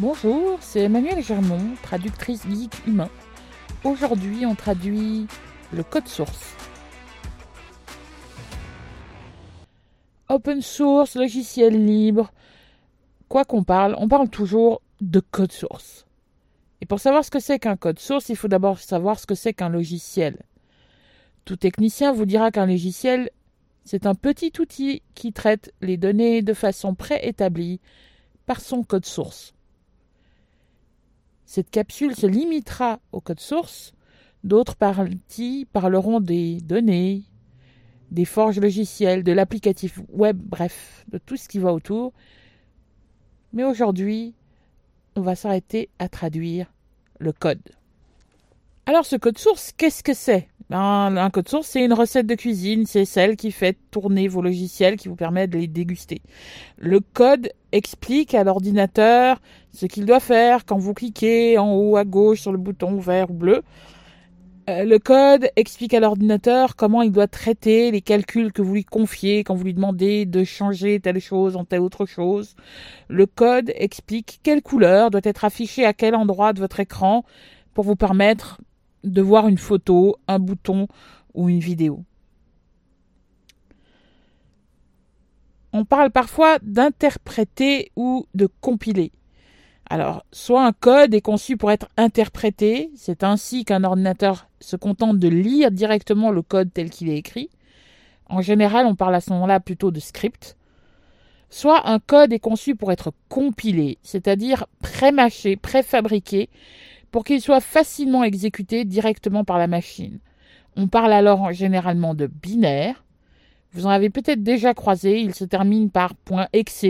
Bonjour, c'est Emmanuel Germont, traductrice geek humain. Aujourd'hui, on traduit le code source. Open source, logiciel libre, quoi qu'on parle, on parle toujours de code source. Et pour savoir ce que c'est qu'un code source, il faut d'abord savoir ce que c'est qu'un logiciel. Tout technicien vous dira qu'un logiciel, c'est un petit outil qui traite les données de façon préétablie par son code source. Cette capsule se limitera au code source, d'autres parties parleront des données, des forges logicielles, de l'applicatif web, bref, de tout ce qui va autour. Mais aujourd'hui, on va s'arrêter à traduire le code. Alors ce code source, qu'est-ce que c'est? Ben, Un code source, c'est une recette de cuisine, c'est celle qui fait tourner vos logiciels, qui vous permet de les déguster. Le code explique à l'ordinateur ce qu'il doit faire quand vous cliquez en haut à gauche sur le bouton vert ou bleu. Euh, le code explique à l'ordinateur comment il doit traiter les calculs que vous lui confiez quand vous lui demandez de changer telle chose en telle autre chose. Le code explique quelle couleur doit être affichée à quel endroit de votre écran pour vous permettre de voir une photo, un bouton ou une vidéo. On parle parfois d'interpréter ou de compiler. Alors, soit un code est conçu pour être interprété, c'est ainsi qu'un ordinateur se contente de lire directement le code tel qu'il est écrit. En général, on parle à ce moment-là plutôt de script. Soit un code est conçu pour être compilé, c'est-à-dire pré-mâché, préfabriqué, pour qu'il soit facilement exécuté directement par la machine. On parle alors généralement de binaire. Vous en avez peut-être déjà croisé, il se termine par .exe,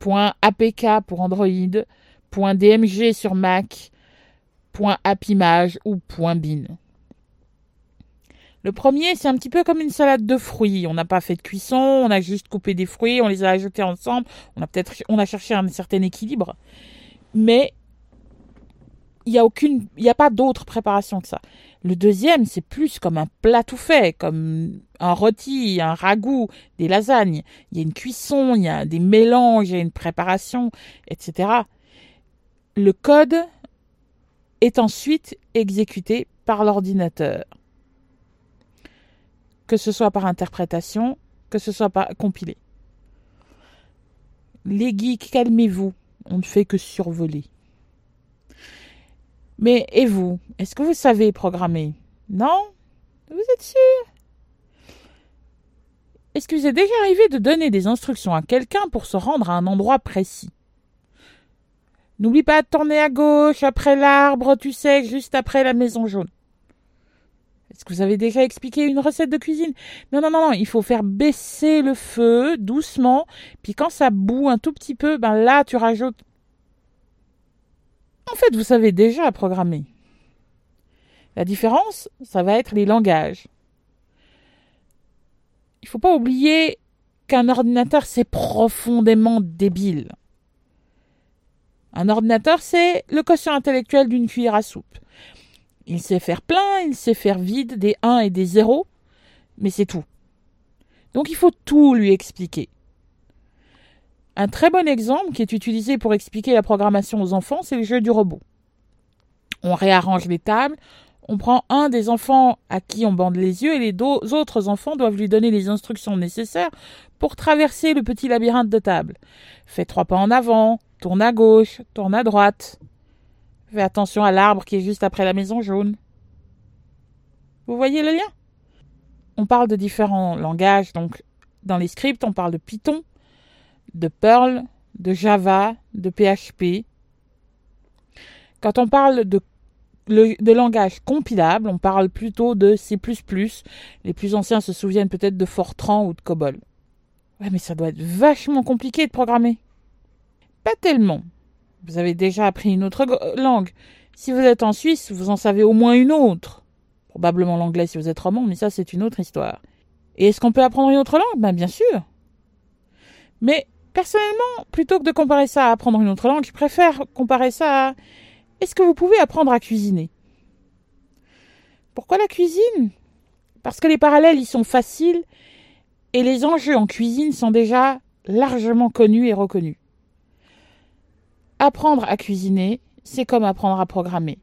.apk pour Android, .dmg sur Mac, .appimage ou .bin. Le premier, c'est un petit peu comme une salade de fruits. On n'a pas fait de cuisson, on a juste coupé des fruits, on les a ajoutés ensemble. On a peut-être, on a cherché un certain équilibre. Mais il n'y a aucune, il n'y a pas d'autre préparation que ça. Le deuxième, c'est plus comme un plat tout fait, comme un rôti, un ragoût, des lasagnes. Il y a une cuisson, il y a des mélanges, il y a une préparation, etc. Le code est ensuite exécuté par l'ordinateur. Que ce soit par interprétation, que ce soit par compilé. Les geeks, calmez-vous. On ne fait que survoler. Mais et vous? Est-ce que vous savez programmer? Non? Vous êtes sûr? Est-ce que vous êtes déjà arrivé de donner des instructions à quelqu'un pour se rendre à un endroit précis? N'oublie pas de tourner à gauche après l'arbre, tu sais, juste après la maison jaune. Est-ce que vous avez déjà expliqué une recette de cuisine? Non, non, non, non, il faut faire baisser le feu doucement, puis quand ça bout un tout petit peu, ben là tu rajoutes en fait, vous savez déjà programmer. La différence, ça va être les langages. Il ne faut pas oublier qu'un ordinateur, c'est profondément débile. Un ordinateur, c'est le quotient intellectuel d'une cuillère à soupe. Il sait faire plein, il sait faire vide, des 1 et des 0, mais c'est tout. Donc il faut tout lui expliquer. Un très bon exemple qui est utilisé pour expliquer la programmation aux enfants, c'est le jeu du robot. On réarrange les tables, on prend un des enfants à qui on bande les yeux et les deux autres enfants doivent lui donner les instructions nécessaires pour traverser le petit labyrinthe de tables. Fais trois pas en avant, tourne à gauche, tourne à droite. Fais attention à l'arbre qui est juste après la maison jaune. Vous voyez le lien? On parle de différents langages, donc dans les scripts on parle de Python, de Perl, de Java, de PHP. Quand on parle de, de langage compilable, on parle plutôt de C++. Les plus anciens se souviennent peut-être de Fortran ou de COBOL. Ouais, mais ça doit être vachement compliqué de programmer. Pas tellement. Vous avez déjà appris une autre langue. Si vous êtes en Suisse, vous en savez au moins une autre. Probablement l'anglais si vous êtes roman, mais ça c'est une autre histoire. Et est-ce qu'on peut apprendre une autre langue? Ben bien sûr. Mais Personnellement, plutôt que de comparer ça à apprendre une autre langue, je préfère comparer ça à est-ce que vous pouvez apprendre à cuisiner? Pourquoi la cuisine? Parce que les parallèles y sont faciles et les enjeux en cuisine sont déjà largement connus et reconnus. apprendre à cuisiner, c'est comme apprendre à programmer.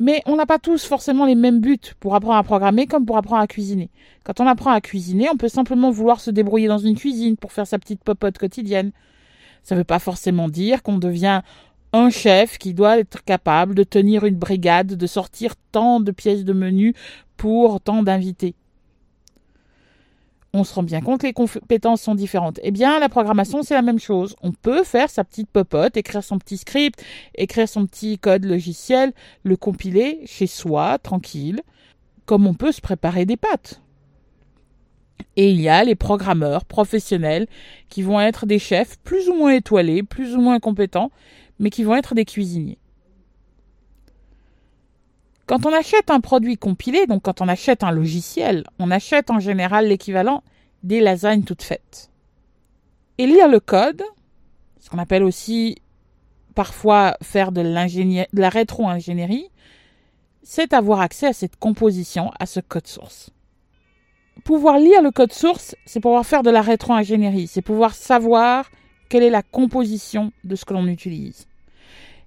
Mais on n'a pas tous forcément les mêmes buts pour apprendre à programmer comme pour apprendre à cuisiner. Quand on apprend à cuisiner, on peut simplement vouloir se débrouiller dans une cuisine pour faire sa petite popote quotidienne. Ça ne veut pas forcément dire qu'on devient un chef qui doit être capable de tenir une brigade, de sortir tant de pièces de menu pour tant d'invités on se rend bien compte que les compétences sont différentes. Eh bien, la programmation, c'est la même chose. On peut faire sa petite popote, écrire son petit script, écrire son petit code logiciel, le compiler chez soi, tranquille, comme on peut se préparer des pâtes. Et il y a les programmeurs professionnels qui vont être des chefs plus ou moins étoilés, plus ou moins compétents, mais qui vont être des cuisiniers. Quand on achète un produit compilé, donc quand on achète un logiciel, on achète en général l'équivalent des lasagnes toutes faites. Et lire le code, ce qu'on appelle aussi parfois faire de, de la rétro-ingénierie, c'est avoir accès à cette composition, à ce code source. Pouvoir lire le code source, c'est pouvoir faire de la rétro-ingénierie, c'est pouvoir savoir quelle est la composition de ce que l'on utilise.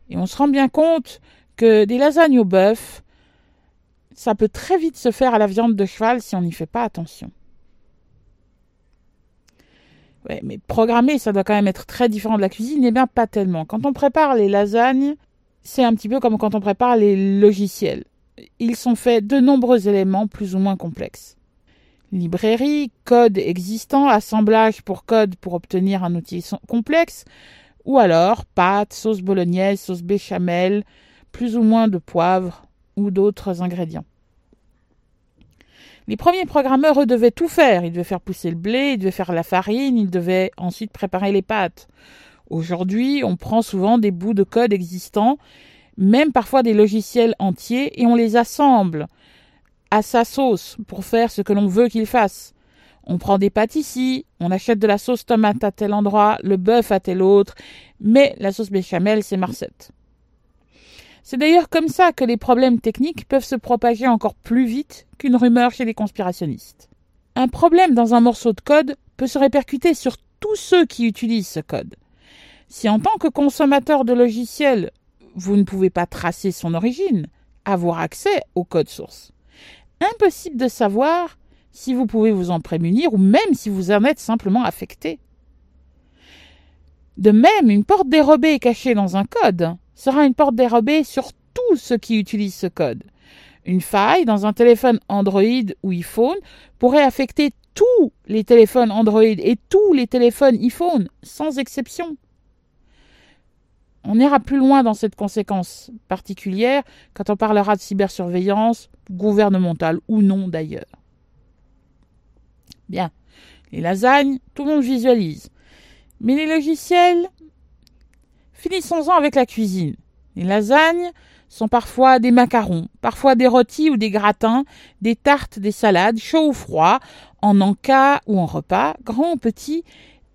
Et on se rend bien compte que des lasagnes au bœuf, ça peut très vite se faire à la viande de cheval si on n'y fait pas attention. Mais programmer, ça doit quand même être très différent de la cuisine. Eh bien, pas tellement. Quand on prépare les lasagnes, c'est un petit peu comme quand on prépare les logiciels. Ils sont faits de nombreux éléments plus ou moins complexes. Librairie, code existant, assemblage pour code pour obtenir un outil complexe, ou alors pâte, sauce bolognaise, sauce béchamel, plus ou moins de poivre, ou d'autres ingrédients. Les premiers programmeurs, eux, devaient tout faire. Ils devaient faire pousser le blé, ils devaient faire la farine, ils devaient ensuite préparer les pâtes. Aujourd'hui, on prend souvent des bouts de code existants, même parfois des logiciels entiers, et on les assemble à sa sauce pour faire ce que l'on veut qu'ils fassent. On prend des pâtes ici, on achète de la sauce tomate à tel endroit, le bœuf à tel autre, mais la sauce béchamel, c'est Marcette. C'est d'ailleurs comme ça que les problèmes techniques peuvent se propager encore plus vite qu'une rumeur chez les conspirationnistes. Un problème dans un morceau de code peut se répercuter sur tous ceux qui utilisent ce code. Si en tant que consommateur de logiciel, vous ne pouvez pas tracer son origine, avoir accès au code source, impossible de savoir si vous pouvez vous en prémunir ou même si vous en êtes simplement affecté. De même, une porte dérobée cachée dans un code sera une porte dérobée sur tous ceux qui utilisent ce code. Une faille dans un téléphone Android ou iPhone pourrait affecter tous les téléphones Android et tous les téléphones iPhone, sans exception. On ira plus loin dans cette conséquence particulière quand on parlera de cybersurveillance, gouvernementale ou non d'ailleurs. Bien, les lasagnes, tout le monde visualise. Mais les logiciels, Finissons-en avec la cuisine. Les lasagnes sont parfois des macarons, parfois des rôtis ou des gratins, des tartes, des salades, chaud ou froid, en encas ou en repas, grand ou petit.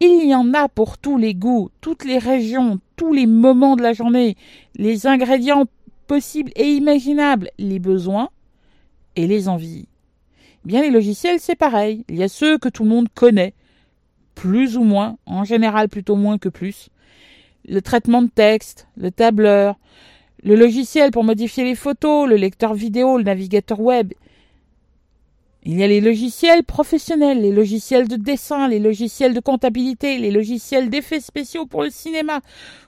Il y en a pour tous les goûts, toutes les régions, tous les moments de la journée, les ingrédients possibles et imaginables, les besoins et les envies. Bien les logiciels, c'est pareil. Il y a ceux que tout le monde connaît, plus ou moins, en général plutôt moins que plus le traitement de texte, le tableur, le logiciel pour modifier les photos, le lecteur vidéo, le navigateur web. Il y a les logiciels professionnels, les logiciels de dessin, les logiciels de comptabilité, les logiciels d'effets spéciaux pour le cinéma,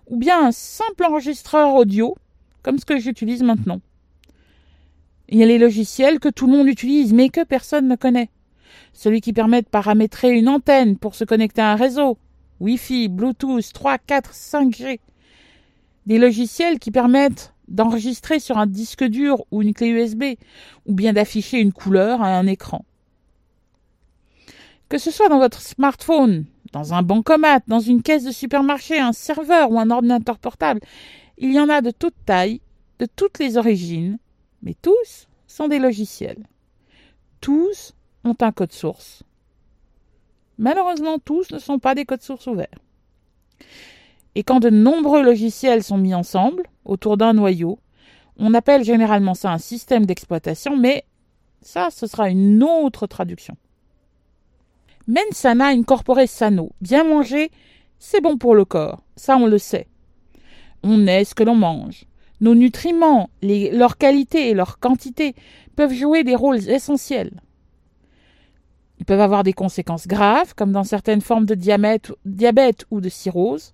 ou bien un simple enregistreur audio, comme ce que j'utilise maintenant. Il y a les logiciels que tout le monde utilise, mais que personne ne connaît. Celui qui permet de paramétrer une antenne pour se connecter à un réseau, Wi-Fi, Bluetooth, 3, 4, 5G. Des logiciels qui permettent d'enregistrer sur un disque dur ou une clé USB, ou bien d'afficher une couleur à un écran. Que ce soit dans votre smartphone, dans un bancomat, dans une caisse de supermarché, un serveur ou un ordinateur portable, il y en a de toutes tailles, de toutes les origines, mais tous sont des logiciels. Tous ont un code source. Malheureusement, tous ne sont pas des codes sources ouverts. Et quand de nombreux logiciels sont mis ensemble, autour d'un noyau, on appelle généralement ça un système d'exploitation, mais ça, ce sera une autre traduction. Mensana incorporé sano, bien manger, c'est bon pour le corps, ça on le sait. On est ce que l'on mange. Nos nutriments, leur qualité et leur quantité peuvent jouer des rôles essentiels. Ils peuvent avoir des conséquences graves, comme dans certaines formes de diabète ou de cirrhose.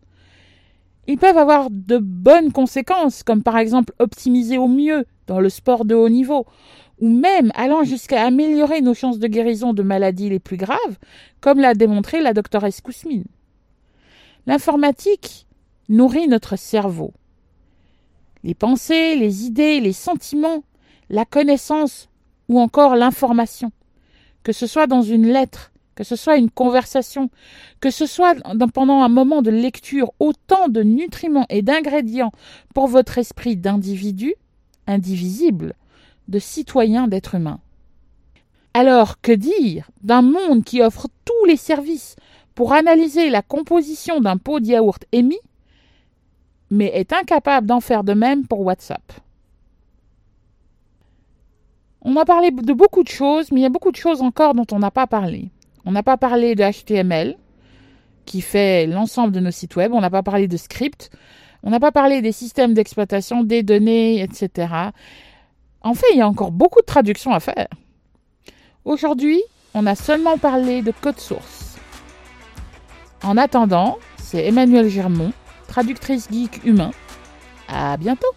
Ils peuvent avoir de bonnes conséquences, comme par exemple optimiser au mieux dans le sport de haut niveau, ou même allant jusqu'à améliorer nos chances de guérison de maladies les plus graves, comme l'a démontré la doctoresse Kousmine. L'informatique nourrit notre cerveau. Les pensées, les idées, les sentiments, la connaissance ou encore l'information que ce soit dans une lettre, que ce soit une conversation, que ce soit pendant un moment de lecture, autant de nutriments et d'ingrédients pour votre esprit d'individu, indivisible, de citoyen d'être humain. Alors, que dire d'un monde qui offre tous les services pour analyser la composition d'un pot de yaourt émis, mais est incapable d'en faire de même pour WhatsApp? On a parlé de beaucoup de choses, mais il y a beaucoup de choses encore dont on n'a pas parlé. On n'a pas parlé de HTML, qui fait l'ensemble de nos sites web. On n'a pas parlé de script. On n'a pas parlé des systèmes d'exploitation, des données, etc. En fait, il y a encore beaucoup de traductions à faire. Aujourd'hui, on a seulement parlé de code source. En attendant, c'est Emmanuel Germont, traductrice geek humain. À bientôt!